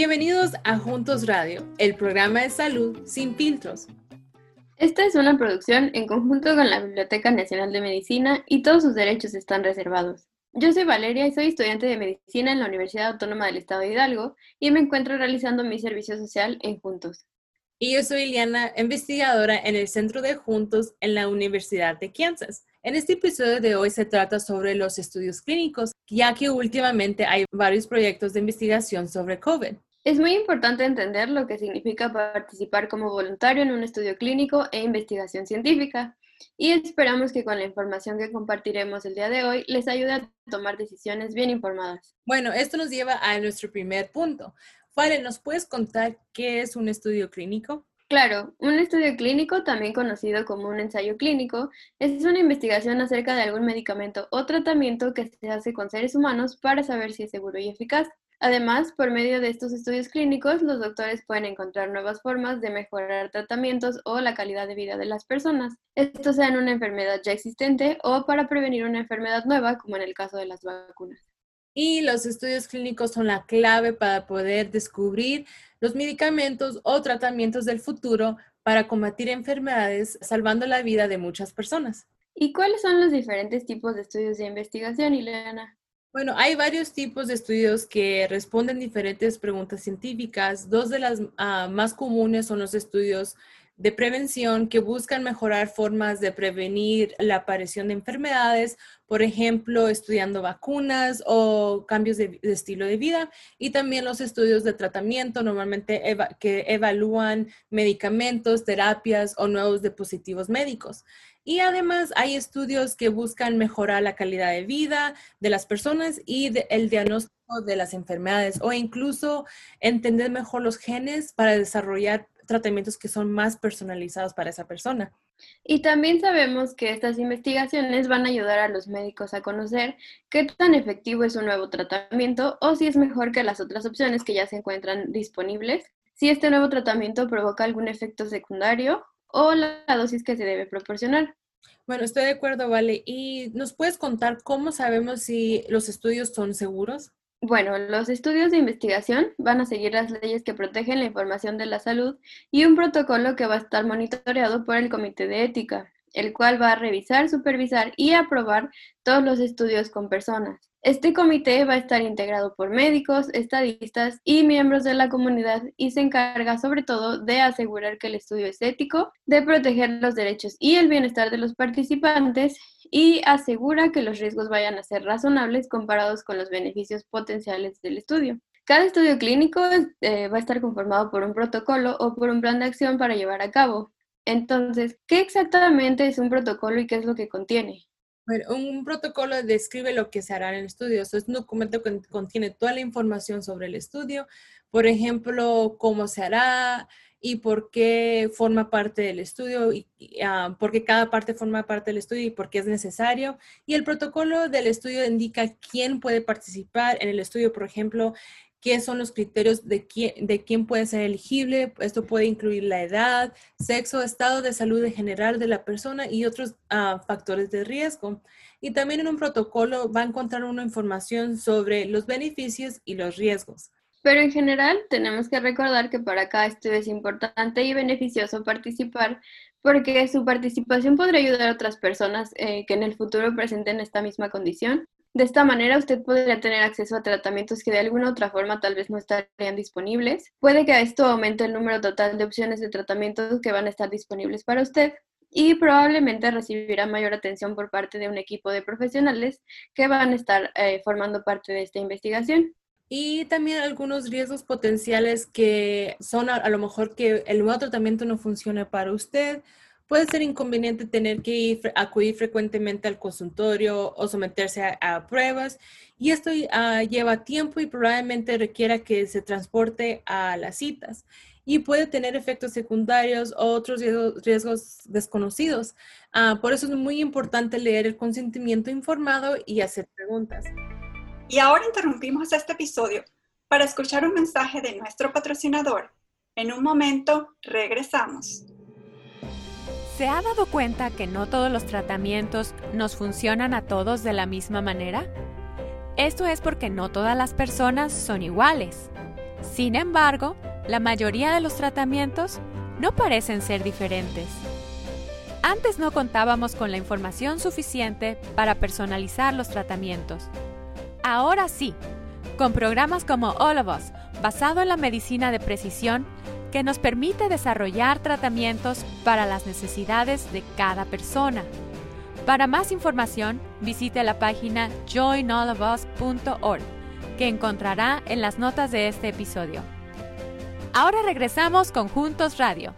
Bienvenidos a Juntos Radio, el programa de salud sin filtros. Esta es una producción en conjunto con la Biblioteca Nacional de Medicina y todos sus derechos están reservados. Yo soy Valeria y soy estudiante de medicina en la Universidad Autónoma del Estado de Hidalgo y me encuentro realizando mi servicio social en Juntos. Y yo soy Iliana, investigadora en el Centro de Juntos en la Universidad de Kansas. En este episodio de hoy se trata sobre los estudios clínicos, ya que últimamente hay varios proyectos de investigación sobre COVID. Es muy importante entender lo que significa participar como voluntario en un estudio clínico e investigación científica y esperamos que con la información que compartiremos el día de hoy les ayude a tomar decisiones bien informadas. Bueno, esto nos lleva a nuestro primer punto. Fale, ¿nos puedes contar qué es un estudio clínico? Claro, un estudio clínico, también conocido como un ensayo clínico, es una investigación acerca de algún medicamento o tratamiento que se hace con seres humanos para saber si es seguro y eficaz. Además, por medio de estos estudios clínicos, los doctores pueden encontrar nuevas formas de mejorar tratamientos o la calidad de vida de las personas, esto sea en una enfermedad ya existente o para prevenir una enfermedad nueva, como en el caso de las vacunas. Y los estudios clínicos son la clave para poder descubrir los medicamentos o tratamientos del futuro para combatir enfermedades, salvando la vida de muchas personas. ¿Y cuáles son los diferentes tipos de estudios de investigación, Ileana? Bueno, hay varios tipos de estudios que responden diferentes preguntas científicas. Dos de las ah, más comunes son los estudios de prevención que buscan mejorar formas de prevenir la aparición de enfermedades, por ejemplo, estudiando vacunas o cambios de, estilo de vida, y también los estudios de tratamiento, normalmente que evalúan medicamentos, terapias o nuevos dispositivos médicos. Y además hay estudios que buscan mejorar la calidad de vida de las personas y el diagnóstico de las enfermedades o incluso entender mejor los genes para desarrollar tratamientos que son más personalizados para esa persona. Y también sabemos que estas investigaciones van a ayudar a los médicos a conocer qué tan efectivo es un nuevo tratamiento o si es mejor que las otras opciones que ya se encuentran disponibles, si este nuevo tratamiento provoca algún efecto secundario o la dosis que se debe proporcionar. Bueno, estoy de acuerdo, Vale. ¿Y nos puedes contar cómo sabemos si los estudios son seguros? Bueno, los estudios de investigación van a seguir las leyes que protegen la información de la salud y un protocolo que va a estar monitoreado por el Comité de Ética, el cual va a revisar, supervisar y aprobar todos los estudios con personas. Este comité va a estar integrado por médicos, estadistas y miembros de la comunidad y se encarga sobre todo de asegurar que el estudio es ético, de proteger los derechos y el bienestar de los participantes y asegura que los riesgos vayan a ser razonables comparados con los beneficios potenciales del estudio. Cada estudio clínico eh, va a estar conformado por un protocolo o por un plan de acción para llevar a cabo. Entonces, ¿qué exactamente es un protocolo y qué es lo que contiene? un protocolo describe lo que se hará en el estudio. es un documento que contiene toda la información sobre el estudio, por ejemplo, cómo se hará y por qué forma parte del estudio, y, ah, por cada parte forma parte del estudio y por qué es necesario. Y el protocolo del estudio indica quién puede participar en el estudio, por ejemplo, qué son los criterios de quién, de quién puede ser elegible. Esto puede incluir la edad, sexo, estado de salud en general de la persona y otros ah, factores de riesgo. Y también en un protocolo va a encontrar una información sobre los beneficios y los riesgos. Pero en general tenemos que recordar que para cada estudio es importante y beneficioso participar porque su participación podría ayudar a otras personas eh, que en el futuro presenten esta misma condición de esta manera usted podría tener acceso a tratamientos que de alguna otra forma tal vez no estarían disponibles. Puede que esto aumente el número total de opciones de tratamientos que van a estar disponibles para usted y probablemente recibirá mayor atención por parte de un equipo de profesionales que van a estar eh, formando parte de esta investigación. Y también algunos riesgos potenciales que son a, a lo mejor que el nuevo tratamiento no funcione para usted Puede ser inconveniente tener que ir, acudir frecuentemente al consultorio o someterse a, pruebas y esto ah, lleva tiempo y probablemente requiera que se transporte a las citas y puede tener efectos secundarios o otros riesgos, desconocidos. Ah, por eso es muy importante leer el consentimiento informado y hacer preguntas. Y ahora interrumpimos este episodio para escuchar un mensaje de nuestro patrocinador. En un momento regresamos. ¿Se ha dado cuenta que no todos los tratamientos nos funcionan a todos de la misma manera? Esto es porque no todas las personas son iguales. Sin embargo, la mayoría de los tratamientos no parecen ser diferentes. Antes no contábamos con la información suficiente para personalizar los tratamientos. Ahora sí, con programas como All of Us, basado en la medicina de precisión, que nos permite desarrollar tratamientos para las necesidades de cada persona. Para más información, visite la página joinallofus.org, que encontrará en las notas de este episodio. Ahora regresamos con Juntos Radio.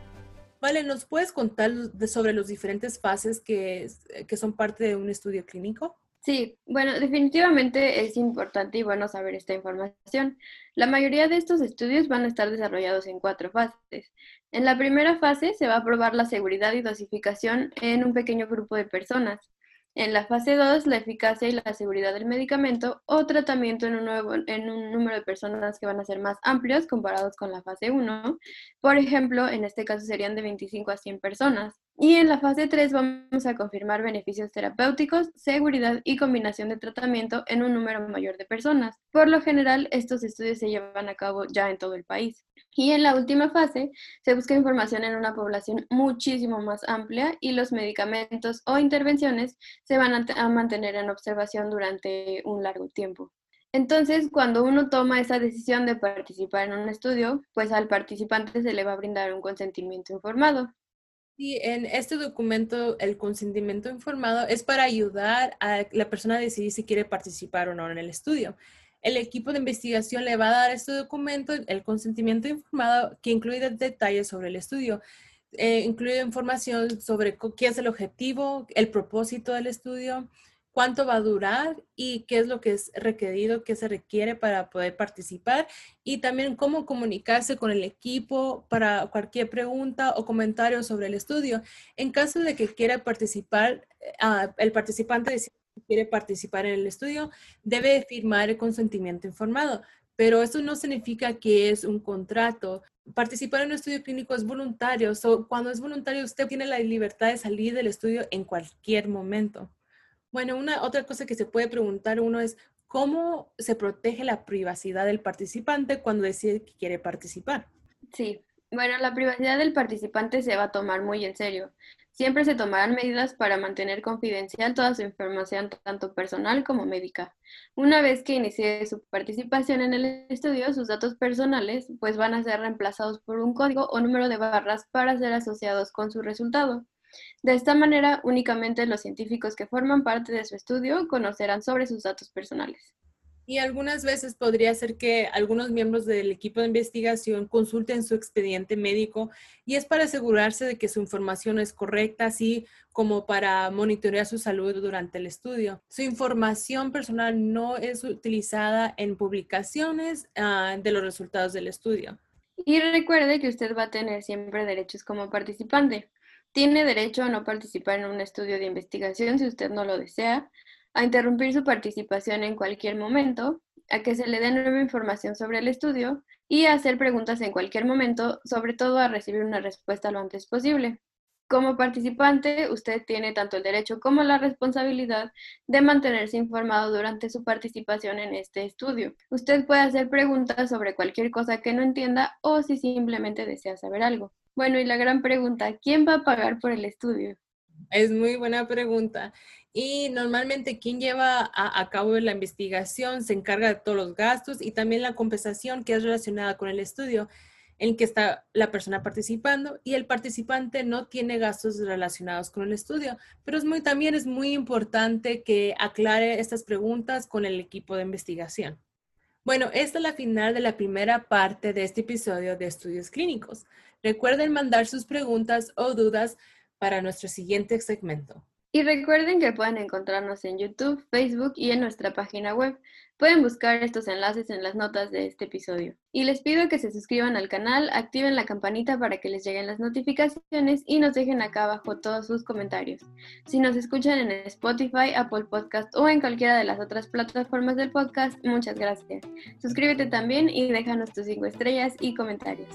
Vale, ¿nos puedes contar sobre las diferentes fases que, que son parte de un estudio clínico? Sí, bueno, definitivamente es importante y bueno saber esta información. La mayoría de estos estudios van a estar desarrollados en cuatro fases. En la primera fase se va a probar la seguridad y dosificación en un pequeño grupo de personas. En la fase 2, la eficacia y la seguridad del medicamento o tratamiento en un, nuevo, en un número de personas que van a ser más amplios comparados con la fase 1. Por ejemplo, en este caso serían de 25 a 100 personas. Y en la fase 3 vamos a confirmar beneficios terapéuticos, seguridad y combinación de tratamiento en un número mayor de personas. Por lo general, estos estudios se llevan a cabo ya en todo el país. Y en la última fase se busca información en una población muchísimo más amplia y los medicamentos o intervenciones se van a, mantener en observación durante un largo tiempo. Entonces, cuando uno toma esa decisión de participar en un estudio, pues al participante se le va a brindar un consentimiento informado. Y en este documento, el consentimiento informado es para ayudar a la persona a decidir si quiere participar o no en el estudio el equipo de investigación le va a dar este documento, el consentimiento informado, que incluye detalles sobre el estudio. Eh, incluye información sobre qué es el objetivo, el propósito del estudio, cuánto va a durar y qué es lo que es requerido, qué se requiere para poder participar y también cómo comunicarse con el equipo para cualquier pregunta o comentario sobre el estudio. En caso de que quiera participar, eh, ah, el participante decide quiere participar en el estudio, debe firmar el consentimiento informado. Pero eso no significa que es un contrato. Participar en un estudio clínico es voluntario. cuando es voluntario, usted tiene la libertad de salir del estudio en cualquier momento. Bueno, una otra cosa que se puede preguntar uno es cómo se protege la privacidad del participante cuando decide que quiere participar. Sí, bueno, la privacidad del participante se va a tomar muy en serio. Siempre se tomarán medidas para mantener confidencial toda su información, tanto personal como médica. Una vez que inicie su participación en el estudio, sus datos personales pues van a ser reemplazados por un código o número de barras para ser asociados con su resultado. De esta manera, únicamente los científicos que forman parte de su estudio conocerán sobre sus datos personales. Y algunas veces podría ser que algunos miembros del equipo de investigación consulten su expediente médico y es para asegurarse de que su información es correcta, así como para monitorear su salud durante el estudio. Su información personal no es utilizada en publicaciones ah, de los resultados del estudio. Y recuerde que usted va a tener siempre derechos como participante. Tiene derecho a no participar en un estudio de investigación si usted no lo desea a interrumpir su participación en cualquier momento, a que se le dé nueva información sobre el estudio y a hacer preguntas en cualquier momento, sobre todo a recibir una respuesta lo antes posible. Como participante, usted tiene tanto el derecho como la responsabilidad de mantenerse informado durante su participación en este estudio. Usted puede hacer preguntas sobre cualquier cosa que no entienda o si simplemente desea saber algo. Bueno, y la gran pregunta, ¿quién va a pagar por el estudio? Es muy buena pregunta. Y normalmente quien lleva a, cabo la investigación se encarga de todos los gastos y también la compensación que es relacionada con el estudio en que está la persona participando y el participante no tiene gastos relacionados con el estudio. Pero es muy, también es muy importante que aclare estas preguntas con el equipo de investigación. Bueno, esta es la final de la primera parte de este episodio de estudios clínicos. Recuerden mandar sus preguntas o dudas para nuestro siguiente segmento. Y recuerden que pueden encontrarnos en YouTube, Facebook y en nuestra página web. Pueden buscar estos enlaces en las notas de este episodio. Y les pido que se suscriban al canal, activen la campanita para que les lleguen las notificaciones y nos dejen acá abajo todos sus comentarios. Si nos escuchan en Spotify, Apple Podcast o en cualquiera de las otras plataformas del podcast, muchas gracias. Suscríbete también y déjanos tus 5 estrellas y comentarios.